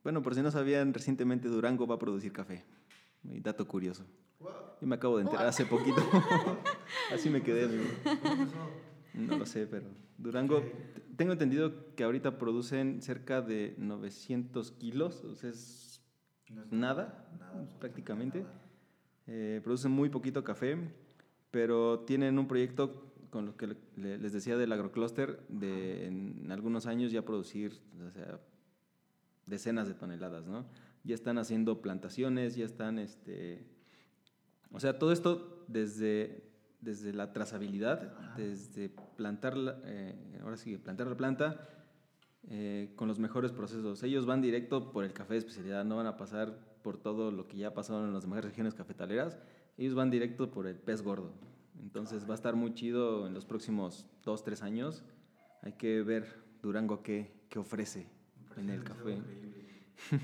Bueno, por si no sabían, recientemente Durango va a producir café. Dato curioso. Yo me acabo de enterar hace poquito. *laughs* Así me quedé. amigo. No lo sé, pero Durango, tengo entendido que ahorita producen cerca de 900 kilos, o sea, es nada, prácticamente. Eh, producen muy poquito café, pero tienen un proyecto con lo que le- le- les decía del agrocluster, de en algunos años ya producir, o sea, decenas de toneladas, ¿no? Ya están haciendo plantaciones, ya están, este, o sea, todo esto desde, desde la trazabilidad, desde plantar, la- eh, ahora sí, plantar la planta eh, con los mejores procesos. Ellos van directo por el café de especialidad, no van a pasar por todo lo que ya pasado en las demás regiones cafetaleras. Ellos van directo por el pez gordo. Entonces va a estar muy chido en los próximos dos, tres años. Hay que ver Durango qué, qué ofrece en el café.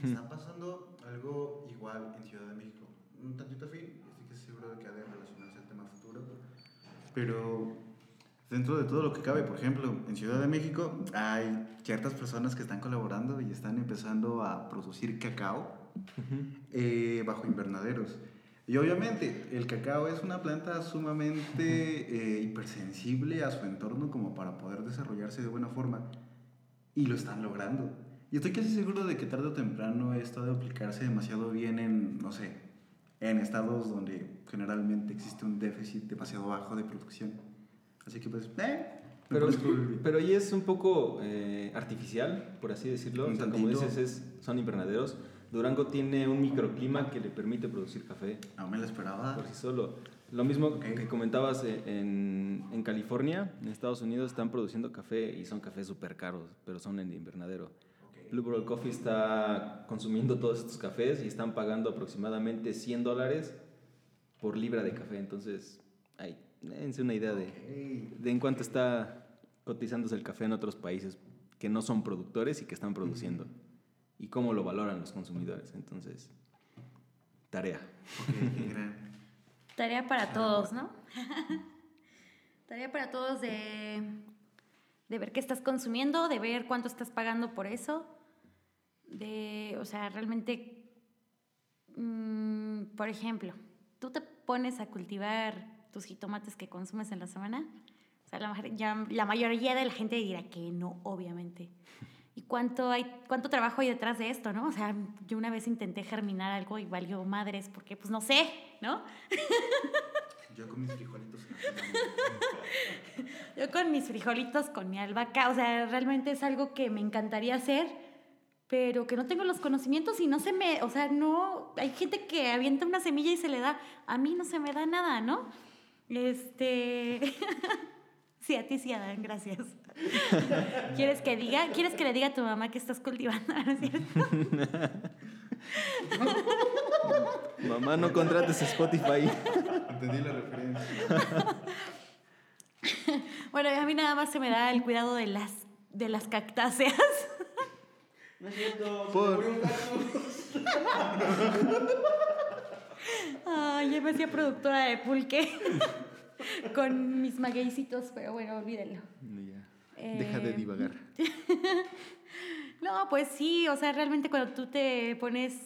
Está pasando algo igual en Ciudad de México. Un tantito fin, estoy casi seguro de que ha de relacionarse al tema futuro. Pero dentro de todo lo que cabe, por ejemplo, en Ciudad de México hay ciertas personas que están colaborando y están empezando a producir cacao eh, bajo invernaderos. Y obviamente el cacao es una planta sumamente eh, hipersensible a su entorno como para poder desarrollarse de buena forma. Y lo están logrando. Y estoy casi seguro de que tarde o temprano esto de aplicarse demasiado bien en, no sé, en estados donde generalmente existe un déficit demasiado bajo de producción. Así que pues, eh, Pero, pero ahí es un poco eh, artificial, por así decirlo. Un O sea, como dices, es, son invernaderos. Durango tiene un microclima que le permite producir café no me lo esperaba. por sí solo. Lo mismo Ok. que comentabas eh, en, en California, en Estados Unidos, están produciendo café y son cafés súper caros, pero son en invernadero. Blue Bottle Coffee está consumiendo todos estos cafés y están pagando aproximadamente 100 dólares por libra de café. Entonces, ahí, dense una idea de, Ok. de en cuánto está cotizándose el café en otros países que no son productores y que están produciendo. Y cómo lo valoran los consumidores. Entonces, tarea. Ok, qué gran. Tarea para todos, ¿no? *laughs* Tarea para todos de, de ver qué estás consumiendo, de ver cuánto estás pagando por eso, de, o sea, realmente, mm, por ejemplo, tú te pones a cultivar tus jitomates que consumes en la semana, o sea, la, mayor- ya- la mayoría de la gente dirá que no, obviamente. ¿Y cuánto, hay, cuánto trabajo hay detrás de esto, no? O sea, yo una vez intenté germinar algo y valió madres porque, pues, no sé, ¿no? Yo con mis frijolitos. *laughs* Yo con mis frijolitos, con mi albahaca, o sea, realmente es algo que me encantaría hacer, pero que no tengo los conocimientos y no se me, o sea, no, hay gente que avienta una semilla y se le da, a mí no se me da nada, ¿no? Este, *laughs* sí, a ti sí, Adán, gracias. *laughs* ¿Quieres que diga, quieres que le diga a tu mamá que estás cultivando, *laughs* ¿no es cierto? *laughs* Mamá, no contrates Spotify. Entendí la referencia. Bueno, a mí nada más se me da el cuidado de las, de las cactáceas. No es cierto, Por- un cactus. Ay, ya me hacía productora de pulque con mis magueycitos, pero bueno, olvídenlo. Deja de Eh, divagar. *laughs* No, pues sí, o sea, realmente cuando tú te pones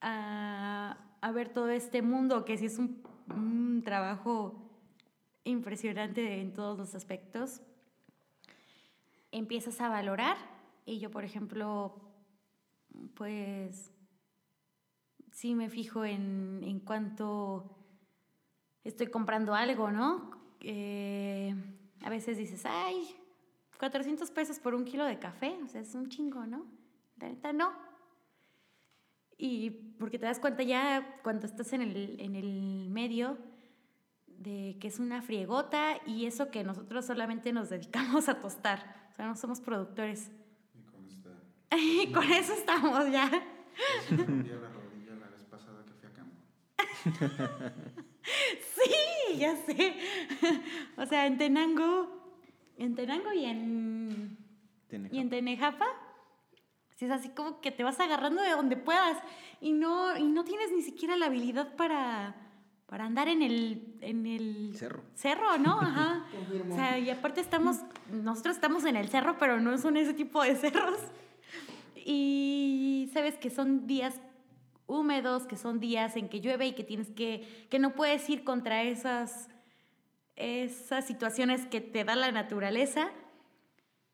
a, a ver todo este mundo, que sí es un, un trabajo impresionante en todos los aspectos, empiezas a valorar. Y yo, por ejemplo, pues sí me fijo en, en cuánto estoy comprando algo, ¿no? Eh, a veces dices, ay, 400 pesos por un kilo de café, o sea, es un chingo, ¿no? La neta no. Y porque te das cuenta ya cuando estás en el, en el medio de que es una friegota y eso que nosotros solamente nos dedicamos a tostar, o sea, no somos productores. Y con esta. Y *laughs* con eso estamos ya. Me la rodilla la vez pasada que fui a campo. *laughs* *laughs* Ya sé. *laughs* O sea, en Tenango, en Tenango y en, Tiene y en Tenejapa, sí es así como que te vas agarrando de donde puedas y no, y no tienes ni siquiera la habilidad para, para andar en el, en el Cerro. cerro, ¿no? *laughs* Ajá. O sea, y aparte estamos, nosotros estamos en el cerro, pero no son ese tipo de cerros. Y sabes que son días húmedos, que son días en que llueve y que tienes que, que no puedes ir contra esas, esas situaciones que te da la naturaleza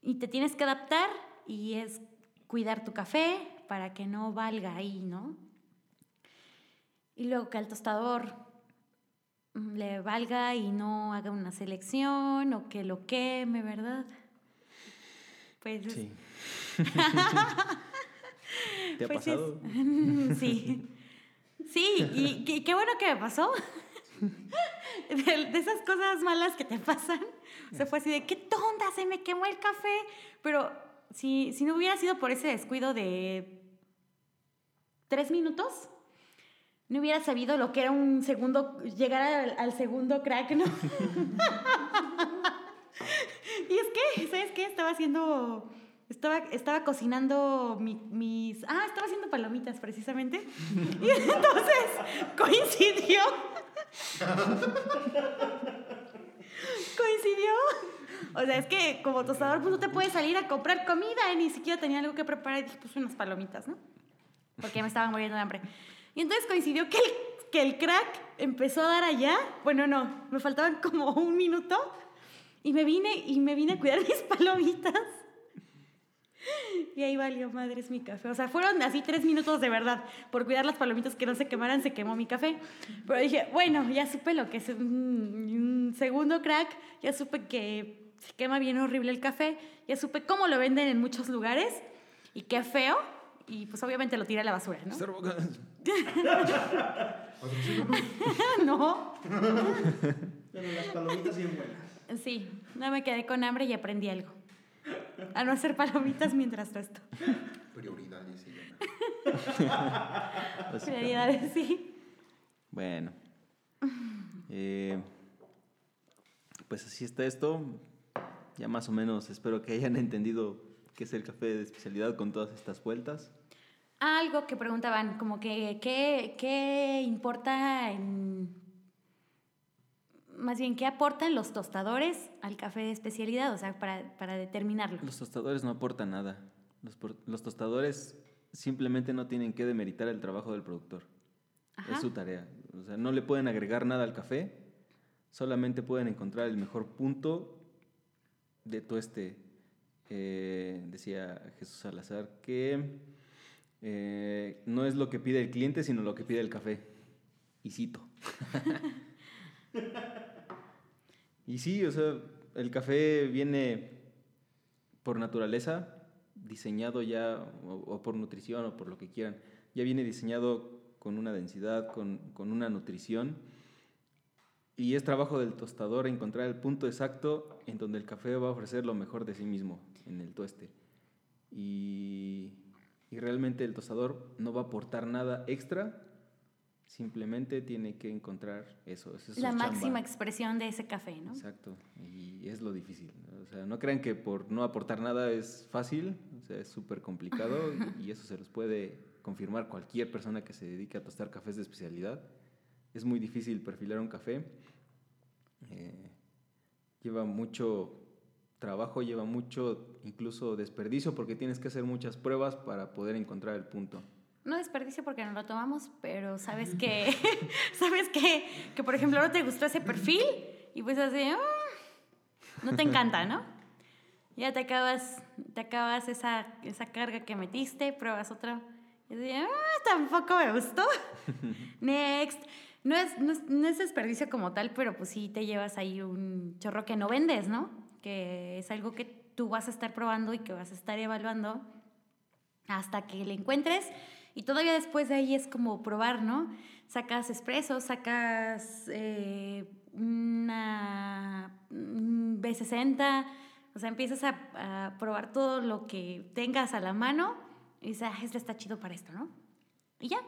y te tienes que adaptar y es cuidar tu café para que no valga ahí, ¿no? Y luego que al tostador mm, le valga y no haga una selección o que lo queme, ¿verdad? Pues es- Sí. *laughs* *laughs* ¿Te ha pues es- pasado? *laughs* sí. Sí, y, qué- qué bueno que me pasó. *laughs* De, de esas cosas malas que te pasan. Se fue así de, qué tonta, se me quemó el café. Pero si, si no hubiera sido por ese descuido de tres minutos, no hubiera sabido lo que era un segundo, llegar al, al segundo crack, ¿no? *laughs* y es que, ¿sabes qué? Estaba haciendo, estaba, estaba cocinando mi- mis, ah, estaba haciendo palomitas precisamente. *laughs* Y entonces coincidió. coincidió. O sea, es que como tostador, pues no te puedes salir a comprar comida y ni siquiera tenía algo que preparar y dije, pues unas palomitas, ¿no? Porque me estaba muriendo de hambre. Y entonces coincidió que el, que el crack empezó a dar allá. Bueno, no, me faltaban como un minuto. Y me vine, y me vine a cuidar *laughs* mis palomitas. Y ahí valió madres mi café. O sea, fueron así tres minutos de verdad. Por cuidar las palomitas que no se quemaran, se quemó mi café. Pero dije, bueno, ya supe lo que es un, un segundo crack. Ya supe que se quema bien horrible el café. Ya supe cómo lo venden en muchos lugares. Y qué feo. Y pues obviamente lo tiré a la basura, ¿no? *laughs* No. Pero las palomitas bien buenas. Sí, no me quedé con hambre y aprendí algo. A no hacer palomitas mientras esto. Prioridades llama. *laughs* *laughs* Prioridades, sí. Bueno. Eh, pues así está esto. Ya más o menos espero que hayan entendido qué es el café de especialidad con todas estas vueltas. Algo que preguntaban, como que, ¿qué, qué importa en... Más bien, ¿qué aportan los tostadores al café de especialidad? O sea, para, para determinarlo. Los tostadores no aportan nada. Los, los tostadores simplemente no tienen que demeritar el trabajo del productor. Ajá. Es su tarea. O sea, no le pueden agregar nada al café, solamente pueden encontrar el mejor punto de tueste. Eh, decía Jesús Salazar que eh, no es lo que pide el cliente, sino lo que pide el café. Y cito. *laughs* y sí, o sea, el café viene por naturaleza, diseñado ya, o, por nutrición o por lo que quieran, ya viene diseñado con una densidad, con, con una nutrición. Y es trabajo del tostador encontrar el punto exacto en donde el café va a ofrecer lo mejor de sí mismo en el tueste. Y, y realmente el tostador no va a aportar nada extra, simplemente tiene que encontrar eso. esa es La chamba. máxima expresión de ese café, ¿no? Exacto, y es lo difícil. O sea, no crean que por no aportar nada es fácil, o sea, es súper complicado y, *laughs* y eso se los puede confirmar cualquier persona que se dedique a tostar cafés de especialidad. Es muy difícil perfilar un café, eh, lleva mucho trabajo, lleva mucho incluso desperdicio porque tienes que hacer muchas pruebas para poder encontrar el punto. No desperdicio porque no lo tomamos, pero sabes que, *laughs* sabes que, que por ejemplo no te gustó ese perfil y pues así, "Ah", no te encanta, ¿no? Ya te acabas, te acabas esa, esa carga que metiste, pruebas otra y así, "Ah, tampoco me gustó. *laughs* Next. no es, no, es, no es desperdicio como tal, pero pues sí te llevas ahí un chorro que no vendes, ¿no? Que es algo que tú vas a estar probando y que vas a estar evaluando hasta que le encuentres. Y todavía después de ahí es como probar, ¿no? Sacas espresso, sacas eh, una un B60, o sea, empiezas a, a probar todo lo que tengas a la mano y dices, ah, este está chido para esto, ¿no? Y ya,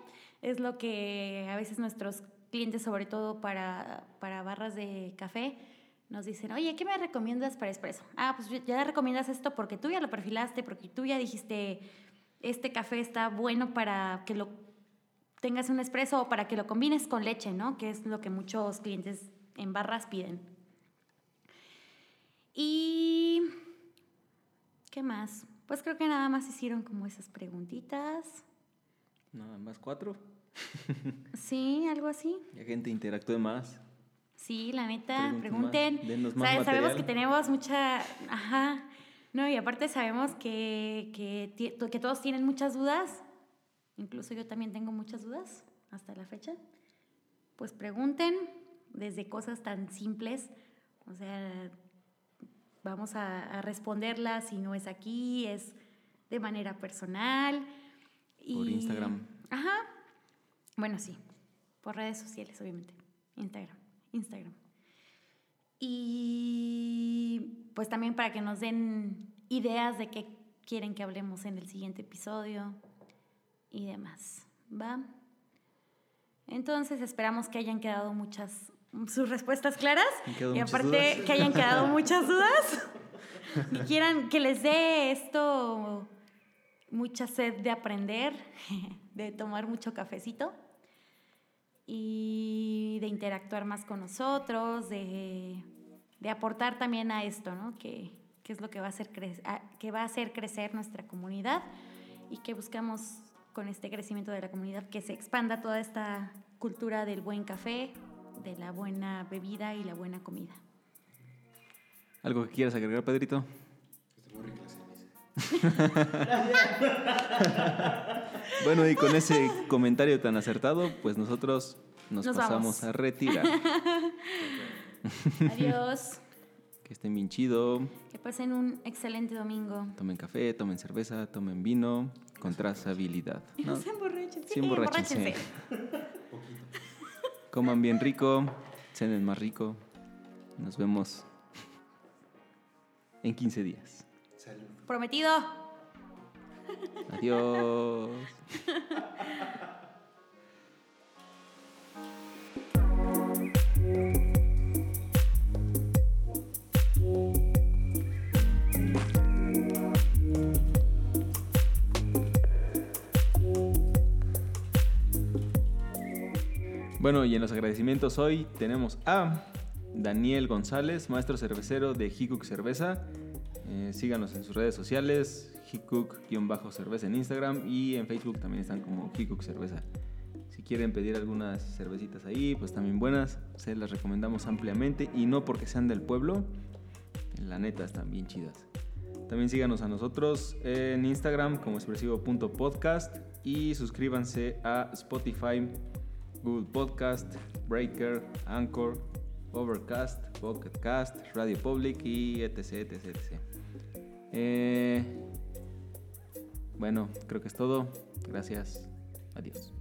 es lo que a veces nuestros clientes, sobre todo para, para barras de café, nos dicen, oye, ¿qué me recomiendas para espresso? Ah, pues ya recomiendas esto porque tú ya lo perfilaste, porque tú ya dijiste, este café está bueno para que lo tengas un espresso o para que lo combines con leche, ¿no? Que es lo que muchos clientes en barras piden. Y... ¿Qué más? Pues creo que nada más hicieron como esas preguntitas. Nada más cuatro. *laughs* Sí, algo así. La gente interactúe más. Sí, la neta, Pregunten más, pregunten. denos O más sea, sabemos que tenemos mucha... Ajá. No, y aparte sabemos que, que, que todos tienen muchas dudas. Incluso yo también tengo muchas dudas hasta la fecha. Pues pregunten desde cosas tan simples. O sea, vamos a, a responderlas si no es aquí, es de manera personal. Por Instagram. Ajá. Bueno, sí. Por redes sociales, obviamente. Instagram. Instagram. Y pues también para que nos den ideas de qué quieren que hablemos en el siguiente episodio y demás. ¿Va? Entonces esperamos que hayan quedado muchas sus respuestas claras y aparte dudas. que hayan quedado muchas dudas y *laughs* quieran que les dé esto mucha sed de aprender, *laughs* de tomar mucho cafecito y de interactuar más con nosotros, de, de aportar también a esto, ¿no? Que, que es lo que va, a hacer cre- a- que va a hacer crecer nuestra comunidad y que buscamos con este crecimiento de la comunidad que se expanda toda esta cultura del buen café, de la buena bebida y la buena comida. ¿Algo que quieras agregar, Pedrito? *laughs* Bueno, y con ese comentario tan acertado, pues nosotros nos, Nos pasamos vamos. a retirar. *laughs* *laughs* Adiós. que estén bien chido. Que pasen un excelente domingo. Tomen café, tomen cerveza, tomen vino con trazabilidad. *laughs* ¿no? No se emborrachen. Sí, emborráchense. *laughs* Coman bien rico, cenen más rico. Nos vemos en 15 días. Salud. Prometido. Adiós. Bueno, y en los agradecimientos hoy tenemos a Daniel González, maestro cervecero de Hikuk Cerveza. Eh, síganos en sus redes sociales, Hikuk-cerveza en Instagram y en Facebook también están como Hikuk Cerveza. Si quieren pedir algunas cervecitas ahí, pues también buenas, se las recomendamos ampliamente y no porque sean del pueblo, la neta están bien chidas. También síganos a nosotros en Instagram como expresivo.podcast y suscríbanse a Spotify, Google Podcast, Breaker, Anchor, Overcast, Pocket Cast, Radio Public y etc. etc, etc. Eh, bueno, creo que es todo. Gracias. Adiós.